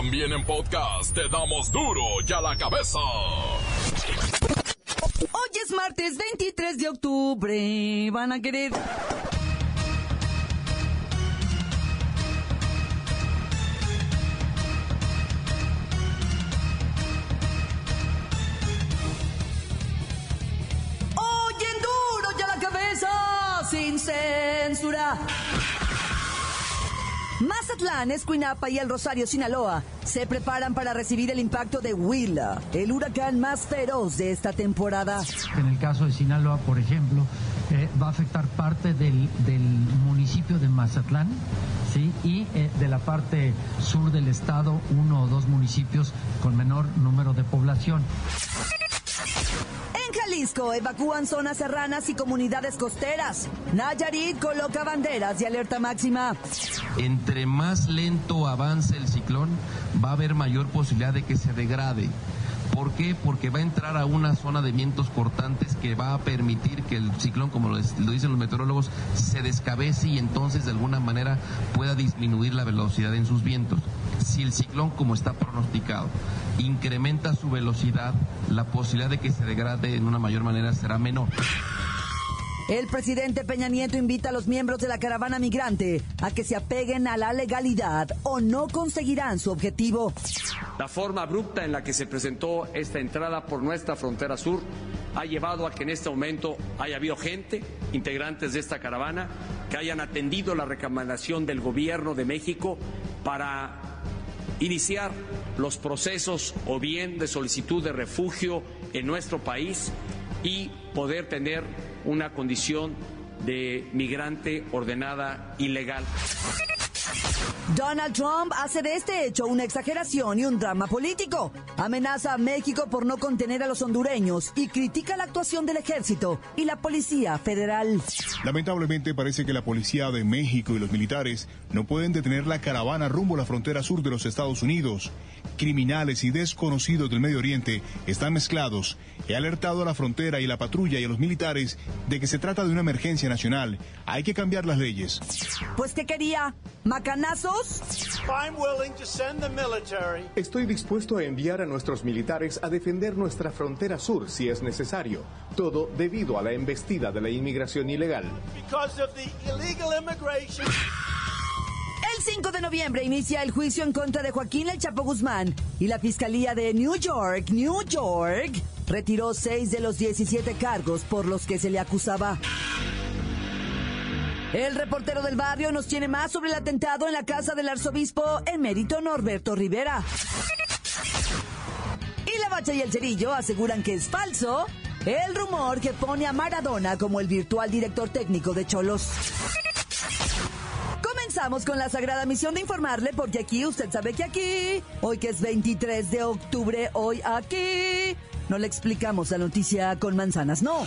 También en podcast te damos duro y a la cabeza. Hoy es martes 23 de octubre. Van a querer. Hoy en duro y a la cabeza. Sin censura. Mazatlán, Escuinapa y el Rosario, Sinaloa, se preparan para recibir el impacto de Willa, el huracán más feroz de esta temporada. En el caso de Sinaloa, por ejemplo, eh, va a afectar parte del, del municipio de Mazatlán, ¿sí? Y eh, de la parte sur del estado, uno o dos municipios con menor número de población. En Jalisco evacúan zonas serranas y comunidades costeras. Nayarit coloca banderas de alerta máxima. Entre más lento avance el ciclón, va a haber mayor posibilidad de que se degrade. ¿Por qué? Porque va a entrar a una zona de vientos cortantes que va a permitir que el ciclón, como lo, dicen los meteorólogos, se descabece y entonces de alguna manera pueda disminuir la velocidad en sus vientos. Si el ciclón, como está pronosticado, incrementa su velocidad, la posibilidad de que se degrade en una mayor manera será menor. El presidente Peña Nieto invita a los miembros de la caravana migrante a que se apeguen a la legalidad o no conseguirán su objetivo. La forma abrupta en la que se presentó esta entrada por nuestra frontera sur ha llevado a que en este momento haya habido gente, integrantes de esta caravana, que hayan atendido la recomendación del gobierno de México para iniciar los procesos o bien de solicitud de refugio en nuestro país y poder tener una condición de migrante ordenada ilegal. Donald Trump hace de este hecho una exageración y un drama político. Amenaza a México por no contener a los hondureños y critica la actuación del ejército y la policía federal. Lamentablemente parece que la policía de México y los militares no pueden detener la caravana rumbo a la frontera sur de los Estados Unidos. Criminales y desconocidos del Medio Oriente están mezclados. He alertado a la frontera y la patrulla y a los militares de que se trata de una emergencia nacional. Hay que cambiar las leyes. Pues ¿qué quería? ¿Macanazos? Estoy dispuesto a enviar a nuestros militares a defender nuestra frontera sur si es necesario. Todo debido a la embestida de la inmigración ilegal. El 5 de noviembre inicia el juicio en contra de Joaquín El Chapo Guzmán y la Fiscalía de New York, New York, retiró seis de los 17 cargos por los que se le acusaba. El reportero del barrio nos tiene más sobre el atentado en la casa del arzobispo emérito Norberto Rivera. Y la bacha y el cerillo aseguran que es falso el rumor que pone a Maradona como el virtual director técnico de Cholos. Comenzamos con la sagrada misión de informarle, porque aquí usted sabe que aquí, hoy que es 23 de octubre, hoy aquí, no le explicamos la noticia con manzanas, no.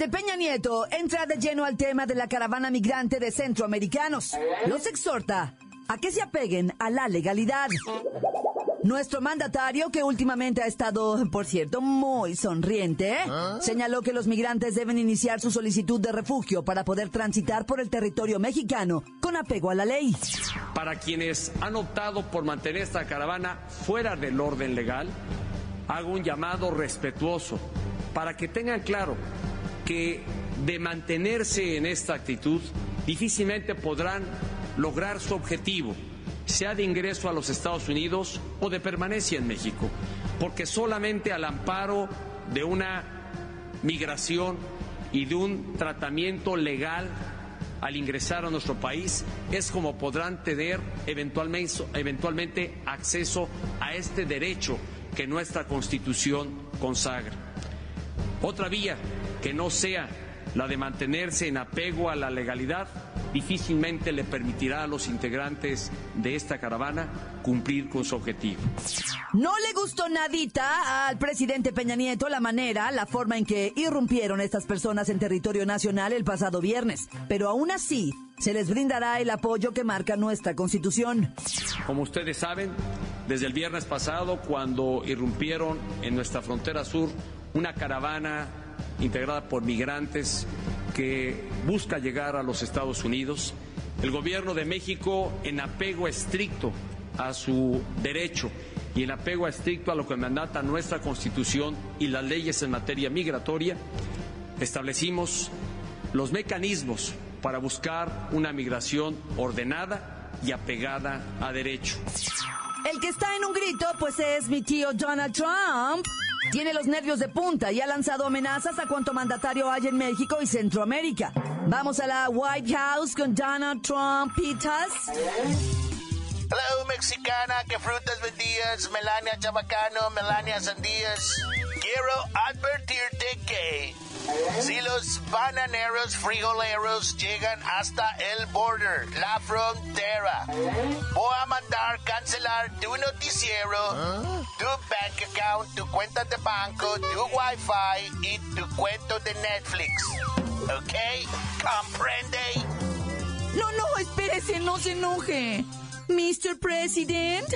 Presidente Peña Nieto entra de lleno al tema de la caravana migrante de centroamericanos. Los exhorta a que se apeguen a la legalidad. Nuestro mandatario, que últimamente ha estado, por cierto, muy sonriente, señaló que los migrantes deben iniciar su solicitud de refugio para poder transitar por el territorio mexicano con apego a la ley. Para quienes han optado por mantener esta caravana fuera del orden legal, hago un llamado respetuoso para que tengan claro que de mantenerse en esta actitud difícilmente podrán lograr su objetivo, sea de ingreso a los Estados Unidos o de permanencia en México, porque solamente al amparo de una migración y de un tratamiento legal al ingresar a nuestro país es como podrán tener eventualmente, eventualmente acceso a este derecho que nuestra Constitución consagra. Otra vía que no sea la de mantenerse en apego a la legalidad, difícilmente le permitirá a los integrantes de esta caravana cumplir con su objetivo. No le gustó nadita al presidente Peña Nieto la manera, la forma en que irrumpieron estas personas en territorio nacional el pasado viernes, pero aún así se les brindará el apoyo que marca nuestra constitución. Como ustedes saben, desde el viernes pasado, cuando irrumpieron en nuestra frontera sur una caravana integrada por migrantes que busca llegar a los Estados Unidos, el gobierno de México, en apego estricto a su derecho y en apego estricto a lo que mandata nuestra Constitución y las leyes en materia migratoria, establecimos los mecanismos para buscar una migración ordenada y apegada a derecho. El que está en un grito, pues es mi tío Donald Trump. Tiene los nervios de punta y ha lanzado amenazas a cuanto mandatario hay en México y Centroamérica. Vamos a la White House con Donald Trump, Pitas. Hello, mexicana, que frutas vendías, Melania Chabacano, Melania Sandías. Quiero advertirte que si los bananeros frijoleros llegan hasta el border, la frontera, voy a mandar cancelar tu noticiero, tu bank account, tu cuenta de banco, tu wifi y tu cuento de Netflix. ¿Ok? ¿Comprende? No, no, espérese, no se enoje. Mr. President.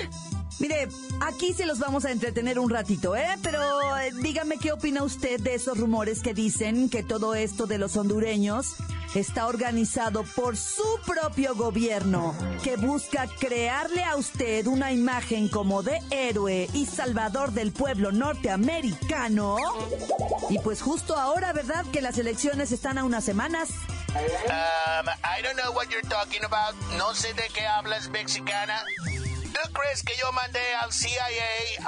Mire, aquí se los vamos a entretener un ratito, ¿eh? Pero eh, dígame qué opina usted de esos rumores que dicen que todo esto de los hondureños está organizado por su propio gobierno, que busca crearle a usted una imagen como de héroe y salvador del pueblo norteamericano. Y pues justo ahora, ¿verdad? Que las elecciones están a unas semanas. Um, I don't know what you're talking about. No sé de qué hablas, mexicana. ¿Tú crees que yo mandé al CIA,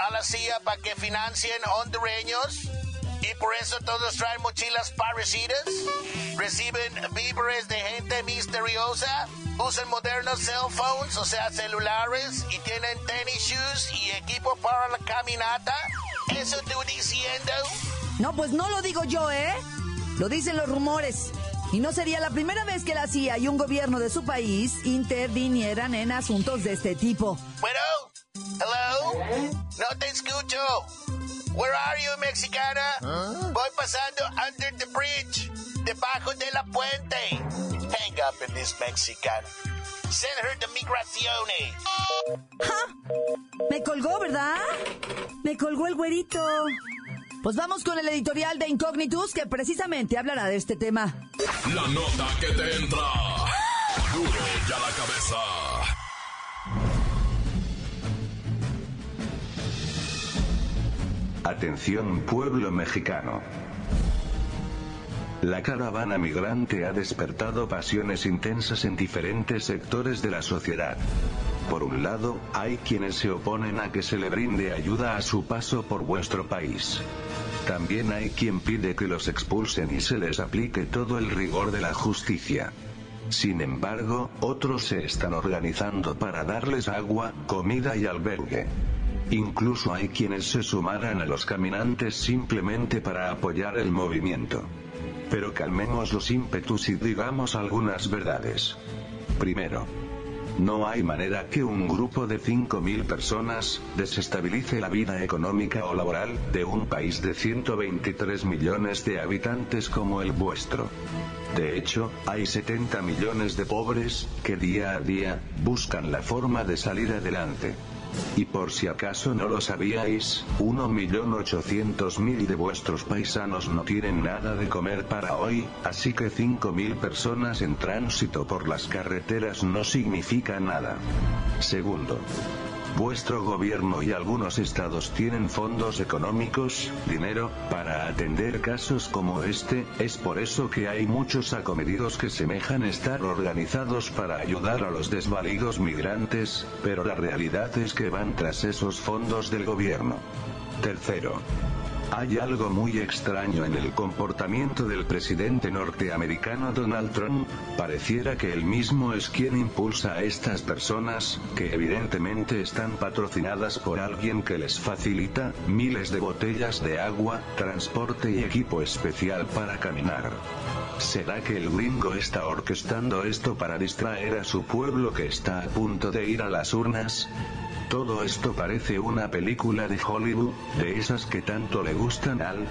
a la CIA, para que financien hondureños? Y por eso todos traen mochilas parecidas, reciben víveres de gente misteriosa, usan modernos cell phones, o sea, celulares, y tienen tenis shoes y equipo para la caminata. ¿Eso tú diciendo? No, pues no lo digo yo, ¿eh? Lo dicen los rumores. Y no sería la primera vez que la CIA y un gobierno de su país intervinieran en asuntos de este tipo. Bueno, hello, no te escucho. Where are you, mexicana? Voy pasando under the bridge, debajo de la puente. Hang up in this mexicana. Send her to migraciones. Me colgó, ¿verdad? Me colgó el güerito. Pues vamos con el editorial de Incognitus que precisamente hablará de este tema. La nota que te entra. Duro ya la cabeza. Atención pueblo mexicano. La caravana migrante ha despertado pasiones intensas en diferentes sectores de la sociedad. Por un lado, hay quienes se oponen a que se le brinde ayuda a su paso por vuestro país. También hay quien pide que los expulsen y se les aplique todo el rigor de la justicia. Sin embargo, otros se están organizando para darles agua, comida y albergue. Incluso hay quienes se sumaran a los caminantes simplemente para apoyar el movimiento. Pero calmemos los ímpetus y digamos algunas verdades. Primero, no hay manera que un grupo de 5.000 personas desestabilice la vida económica o laboral de un país de 123 millones de habitantes como el vuestro. De hecho, hay 70 millones de pobres que día a día buscan la forma de salir adelante. Y por si acaso no lo sabíais, 1.800.000 de vuestros paisanos no tienen nada de comer para hoy, así que 5.000 personas en tránsito por las carreteras no significa nada. Segundo, Vuestro gobierno y algunos estados tienen fondos económicos, dinero, para atender casos como este, es por eso que hay muchos acomedidos que semejan estar organizados para ayudar a los desvalidos migrantes, pero la realidad es que van tras esos fondos del gobierno. Tercero, hay algo muy extraño en el comportamiento del presidente norteamericano Donald Trump, pareciera que él mismo es quien impulsa a estas personas, que evidentemente están patrocinadas por alguien que les facilita miles de botellas de agua, transporte y equipo especial para caminar. ¿Será que el gringo está orquestando esto para distraer a su pueblo que está a punto de ir a las urnas? Todo esto parece una película de Hollywood, de esas que tanto le gustan al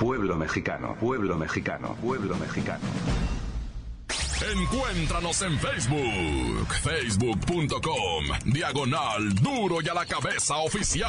pueblo mexicano, pueblo mexicano, pueblo mexicano. Encuéntranos en Facebook, facebook.com, diagonal duro y a la cabeza oficial.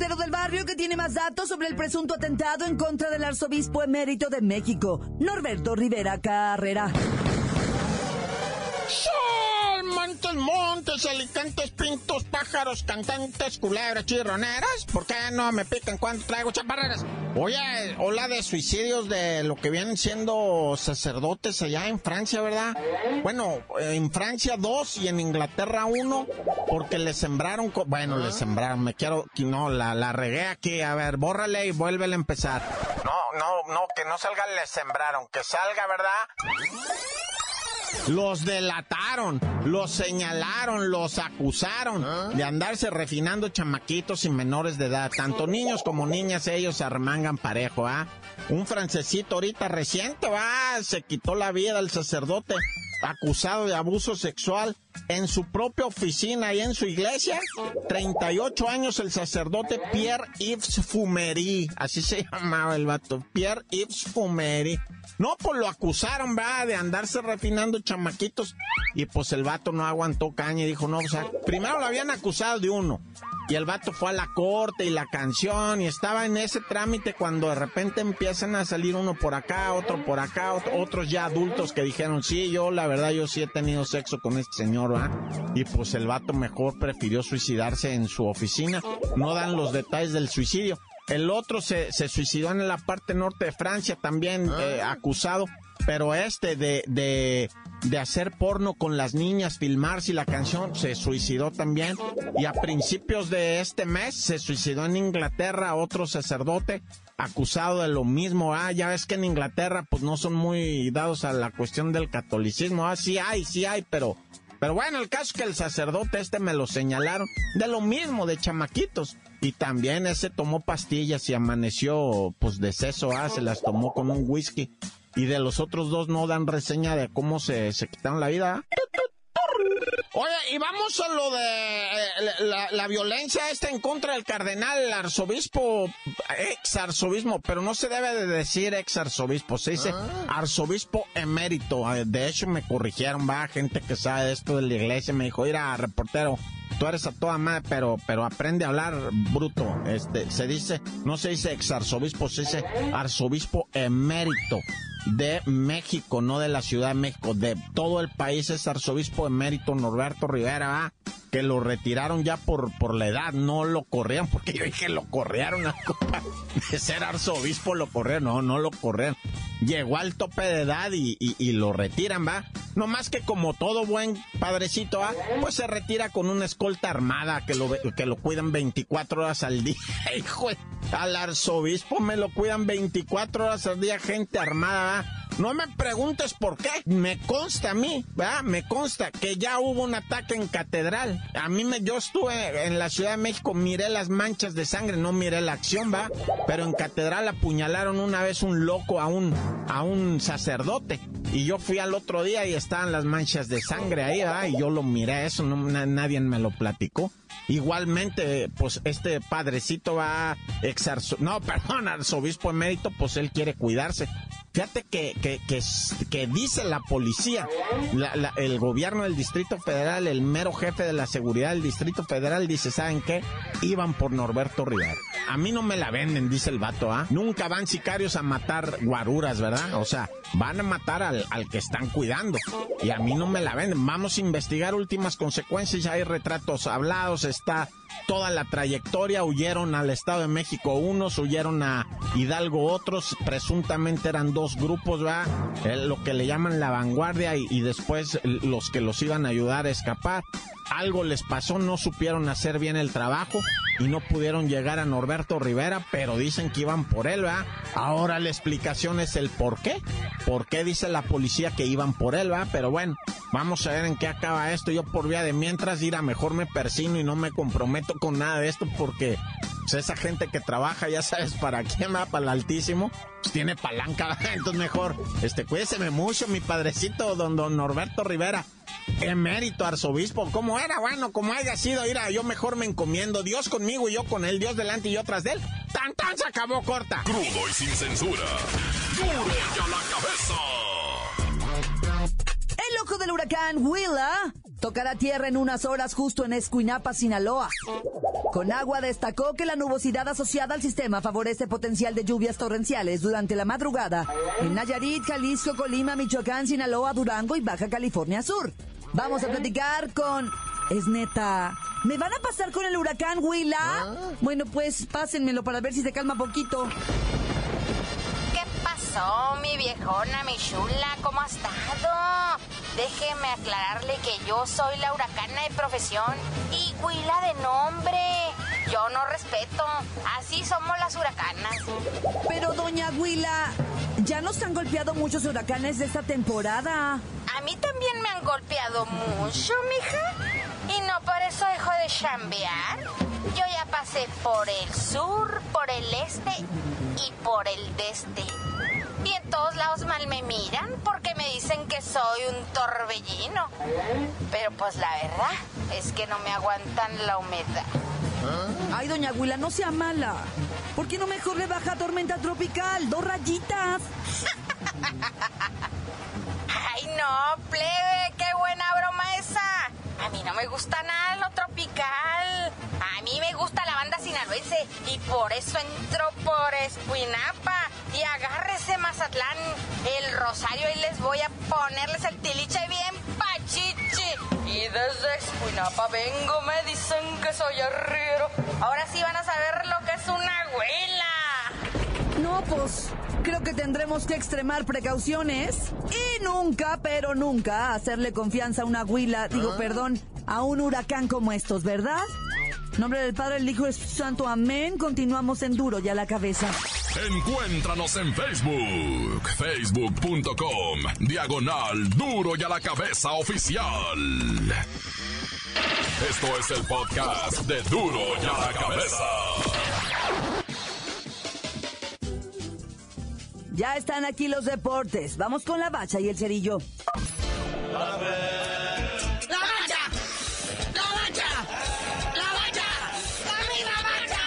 Reportero del barrio que tiene más datos sobre el presunto atentado en contra del arzobispo emérito de México, Norberto Rivera Carrera. Montes, montes, alicantes, pintos, pájaros, cantantes, culebras, chirroneras. ¿Por qué no me pican cuando traigo chaparreras? Oye, ola de suicidios de lo que vienen siendo sacerdotes allá en Francia, ¿verdad? Bueno, en Francia dos y en Inglaterra uno, porque le sembraron, bueno, le sembraron, me quiero, no, la, la regué aquí, a ver, bórrale y vuélvele a empezar. No, no, no, que no salga le sembraron, que salga, ¿verdad? Los delataron, los señalaron, los acusaron de andarse refinando chamaquitos y menores de edad. Tanto niños como niñas, ellos se armangan parejo, ¿ah? Un francesito ahorita reciente, va, se quitó la vida del sacerdote acusado de abuso sexual en su propia oficina y en su iglesia. 38 años el sacerdote Pierre-Yves Fumery, así se llamaba el vato, Pierre-Yves Fumery. No, pues lo acusaron, va, de andarse refinando chamaquitos. Y pues el vato no aguantó caña y dijo, no, o sea, primero lo habían acusado de uno. Y el vato fue a la corte y la canción y estaba en ese trámite cuando de repente empiezan a salir uno por acá, otro por acá, otros ya adultos que dijeron, sí, yo la verdad yo sí he tenido sexo con este señor, ¿va? Y pues el vato mejor prefirió suicidarse en su oficina. No dan los detalles del suicidio. El otro se, se suicidó en la parte norte de Francia, también eh, acusado, pero este de, de, de hacer porno con las niñas, filmarse la canción, se suicidó también. Y a principios de este mes se suicidó en Inglaterra otro sacerdote acusado de lo mismo. Ah, ya ves que en Inglaterra pues no son muy dados a la cuestión del catolicismo. Ah, sí hay, sí hay, pero... Pero bueno, el caso es que el sacerdote este me lo señalaron de lo mismo, de chamaquitos. Y también ese tomó pastillas y amaneció, pues, de seso, ah, se las tomó con un whisky. Y de los otros dos no dan reseña de cómo se, se quitaron la vida. Oye, y vamos a lo de eh, la, violencia esta en contra del cardenal, el arzobispo, ex arzobispo, pero no se debe de decir ex arzobispo, se dice arzobispo emérito. Eh, de hecho, me corrigieron, va, gente que sabe esto de la iglesia, me dijo, a reportero, tú eres a toda madre, pero, pero aprende a hablar bruto. Este, se dice, no se dice ex arzobispo, se dice arzobispo emérito de México, no de la Ciudad de México, de todo el país es arzobispo emérito Norberto Rivera, que lo retiraron ya por, por la edad, no lo corrían, porque yo dije lo corrieron a de ser arzobispo, lo corrieron, no, no lo corrieron. Llegó al tope de edad y, y, lo retiran, va. No más que como todo buen padrecito, ¿ah? pues se retira con una escolta armada que lo, que lo cuidan 24 horas al día. Hijo, al arzobispo me lo cuidan 24 horas al día, gente armada, No me preguntes por qué. Me consta a mí. Me consta que ya hubo un ataque en catedral. A mí me, yo estuve en la Ciudad de México, miré las manchas de sangre, no miré la acción, ¿va? Pero en catedral apuñalaron una vez un loco a un, a un sacerdote. Y yo fui al otro día y estaban las manchas de sangre ahí, ¿verdad? Y yo lo miré, eso no, nadie me lo platicó. Igualmente, pues este padrecito va exarzo, no, perdón, arzobispo emérito, pues él quiere cuidarse. Fíjate que, que, que, dice la policía, el gobierno del Distrito Federal, el mero jefe de la seguridad del Distrito Federal dice, ¿saben qué? Iban por Norberto Rivera. A mí no me la venden, dice el vato, ¿ah? Nunca van sicarios a matar guaruras, ¿verdad? O sea, van a matar al, al que están cuidando. Y a mí no me la venden. Vamos a investigar últimas consecuencias, hay retratos hablados, está toda la trayectoria, huyeron al Estado de México unos, huyeron a Hidalgo otros, presuntamente eran dos grupos, va, lo que le llaman la vanguardia y, y después los que los iban a ayudar a escapar algo les pasó, no supieron hacer bien el trabajo y no pudieron llegar a Norberto Rivera, pero dicen que iban por él, ¿va? Ahora la explicación es el por qué. ¿Por qué dice la policía que iban por él, va? Pero bueno, vamos a ver en qué acaba esto. Yo por vía de mientras ir a mejor me persino y no me comprometo con nada de esto porque pues, esa gente que trabaja, ya sabes para quién va, para el altísimo, pues tiene palanca, entonces mejor, este, cuídeseme mucho, mi padrecito, don, don Norberto Rivera emérito arzobispo, ¿cómo era? Bueno, como haya sido, mira, yo mejor me encomiendo. Dios conmigo y yo con él, Dios delante y yo tras de él. ¡Tan, tan! Se acabó corta. Crudo y sin censura. ¡Duro ya la cabeza! Ojo del huracán Willa tocará tierra en unas horas justo en Escuinapa, Sinaloa. Con agua destacó que la nubosidad asociada al sistema favorece potencial de lluvias torrenciales durante la madrugada en Nayarit, Jalisco, Colima, Michoacán, Sinaloa, Durango y Baja California Sur. Vamos a platicar con... Es neta. ¿Me van a pasar con el huracán Willa? Ah. Bueno, pues pásenmelo para ver si se calma poquito. ¿Qué pasó, mi viejona, mi chula? ¿Cómo ha estado? Déjeme aclararle que yo soy la huracana de profesión y Huila de nombre. Yo no respeto. Así somos las huracanas. Pero, doña Huila, ya nos han golpeado muchos huracanes de esta temporada. A mí también me han golpeado mucho, mija. Y no por eso dejo de chambear. Yo ya pasé por el sur, por el este y por el deste. Y en todos lados mal me miran porque me dicen que soy un torbellino. Pero pues la verdad es que no me aguantan la humedad. Ay, doña Huila, no sea mala. ¿Por qué no mejor le baja tormenta tropical? Dos rayitas. Ay, no, plebe, qué buena broma esa. A mí no me gusta nada lo tropical. A mí me gusta la banda sinaloense y por eso entro por Escuinapa. Y agárrese Mazatlán, el Rosario y les voy a ponerles el tiliche bien pachichi. Y desde Escuinapa vengo, me dicen que soy arriero. Ahora sí van a saber No, pues creo que tendremos que extremar precauciones y nunca, pero nunca hacerle confianza a una huila, digo, perdón, a un huracán como estos, ¿verdad? Nombre del Padre, el Hijo y el Espíritu Santo, amén. Continuamos en duro ya la cabeza. Encuéntranos en Facebook, facebook.com, diagonal duro y a la cabeza oficial. Esto es el podcast de duro y a la cabeza. Ya están aquí los deportes. Vamos con la bacha y el cerillo. ¡La bacha! ¡La bacha! ¡La bacha! ¡Dame la bacha!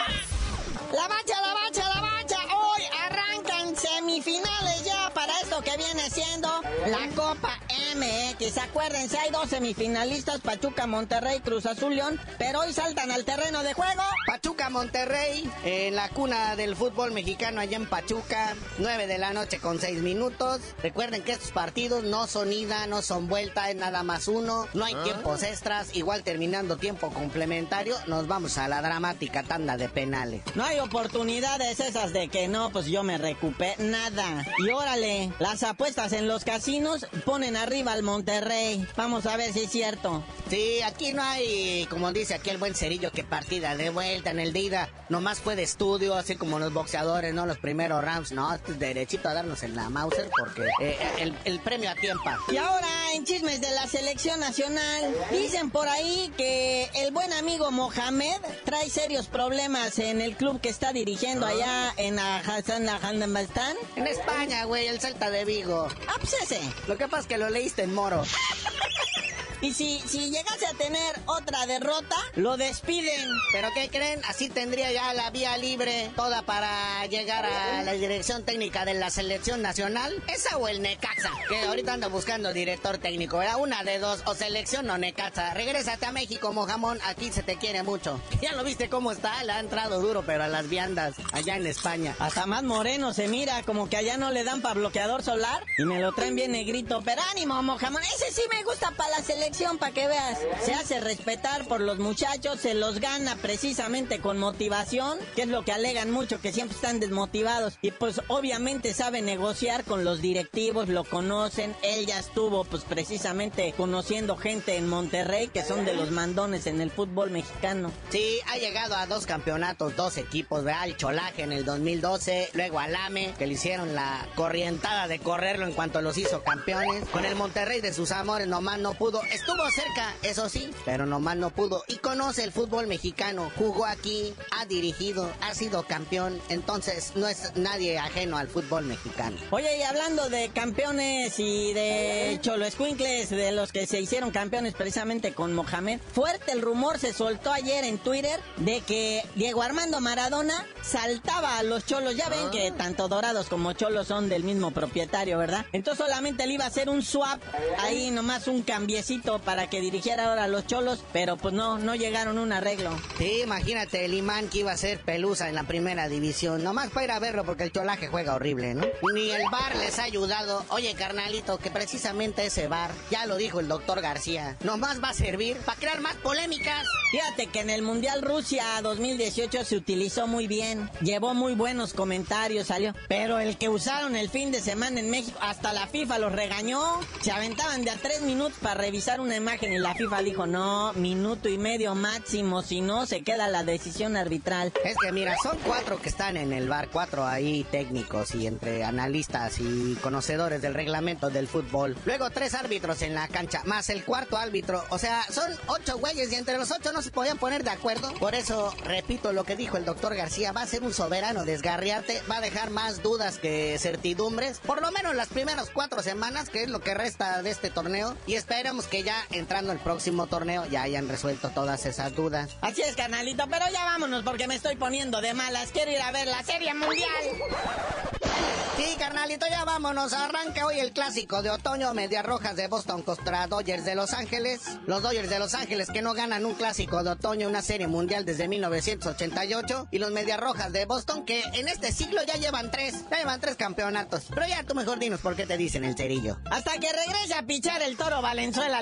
La bacha, la bacha, la bacha. Hoy arrancan semifinales ya para esto que viene siendo la Copa MX. Acuérdense, hay dos semifinalistas, Pachuca, Monterrey, Cruz Azul, León, pero hoy saltan al terreno de juego. Pachuca Monterrey, en la cuna del fútbol mexicano allá en Pachuca, 9 de la noche con 6 minutos. Recuerden que estos partidos no son ida, no son vuelta, es nada más uno, no hay tiempos extras, igual terminando tiempo complementario, nos vamos a la dramática tanda de penales. No hay oportunidades esas de que no, pues yo me recupé, nada. Y órale, las apuestas en los casinos ponen arriba al Monterrey. Vamos a ver si es cierto. Sí, aquí no hay, como dice aquí el buen cerillo, que partida de vuelta en el de ida. Nomás fue de estudio, así como los boxeadores, ¿no? Los primeros rounds, no, derechito a darnos en la Mauser porque eh, el, el premio a tiempo. Y ahora en chismes de la selección nacional, dicen por ahí que el buen amigo Mohamed trae serios problemas en el club que está dirigiendo allá en Hassan Afganistán. En España, güey, el Celta de Vigo. Ah, pues ese. Lo que pasa es que lo leíste en moro. Y si, si llegase a tener otra derrota, lo despiden. ¿Pero qué creen? Así tendría ya la vía libre toda para llegar a la dirección técnica de la selección nacional. Esa o el Necaxa, que ahorita anda buscando director técnico. Era una de dos, o selección o Necaxa. Regrésate a México, Mojamón, aquí se te quiere mucho. Ya lo viste cómo está, le ha entrado duro, pero a las viandas, allá en España. Hasta más moreno se mira, como que allá no le dan para bloqueador solar. Y me lo traen bien negrito. Pero ánimo, Mojamón, ese sí me gusta para la selección para que veas. Se hace respetar por los muchachos, se los gana precisamente con motivación, que es lo que alegan mucho, que siempre están desmotivados. Y pues obviamente sabe negociar con los directivos, lo conocen. Él ya estuvo pues precisamente conociendo gente en Monterrey, que son de los mandones en el fútbol mexicano. Sí, ha llegado a dos campeonatos, dos equipos, ¿verdad? El Cholaje en el 2012, luego Alame, que le hicieron la corrientada de correrlo en cuanto los hizo campeones. Con el Monterrey de sus amores nomás no pudo. Estuvo cerca, eso sí, pero nomás no pudo. Y conoce el fútbol mexicano. Jugó aquí, ha dirigido, ha sido campeón. Entonces no es nadie ajeno al fútbol mexicano. Oye, y hablando de campeones y de Cholo Escuincles, de los que se hicieron campeones precisamente con Mohamed, fuerte el rumor se soltó ayer en Twitter de que Diego Armando Maradona saltaba a los cholos. Ya ven que tanto Dorados como Cholos son del mismo propietario, ¿verdad? Entonces solamente le iba a hacer un swap, ahí nomás un cambiecito para que dirigiera ahora a los cholos, pero pues no, no llegaron a un arreglo. Sí, imagínate el imán que iba a ser pelusa en la primera división. Nomás para ir a verlo porque el cholaje juega horrible, ¿no? Ni el bar les ha ayudado. Oye, carnalito, que precisamente ese bar, ya lo dijo el doctor García, nomás va a servir para crear más polémicas. Fíjate que en el Mundial Rusia 2018 se utilizó muy bien, llevó muy buenos comentarios, salió, pero el que usaron el fin de semana en México, hasta la FIFA los regañó, se aventaban de a tres minutos para revisar una imagen y la FIFA dijo, no, minuto y medio máximo, si no se queda la decisión arbitral. Es que mira, son cuatro que están en el bar, cuatro ahí técnicos y entre analistas y conocedores del reglamento del fútbol. Luego tres árbitros en la cancha, más el cuarto árbitro, o sea, son ocho güeyes y entre los ocho no se podían poner de acuerdo. Por eso, repito lo que dijo el doctor García, va a ser un soberano desgarriarte, va a dejar más dudas que certidumbres, por lo menos las primeras cuatro semanas, que es lo que resta de este torneo, y esperamos que ya entrando el próximo torneo ya hayan resuelto todas esas dudas. Así es, canalito, pero ya vámonos porque me estoy poniendo de malas. Quiero ir a ver la Serie Mundial. Sí, carnalito, ya vámonos. Arranca hoy el clásico de otoño, Medias Rojas de Boston contra Dodgers de Los Ángeles. Los Dodgers de Los Ángeles que no ganan un clásico de otoño, una serie mundial desde 1988. Y los Medias Rojas de Boston que en este ciclo ya llevan tres, ya llevan tres campeonatos. Pero ya tú mejor dinos por qué te dicen el cerillo. Hasta que regrese a pichar el toro Valenzuela,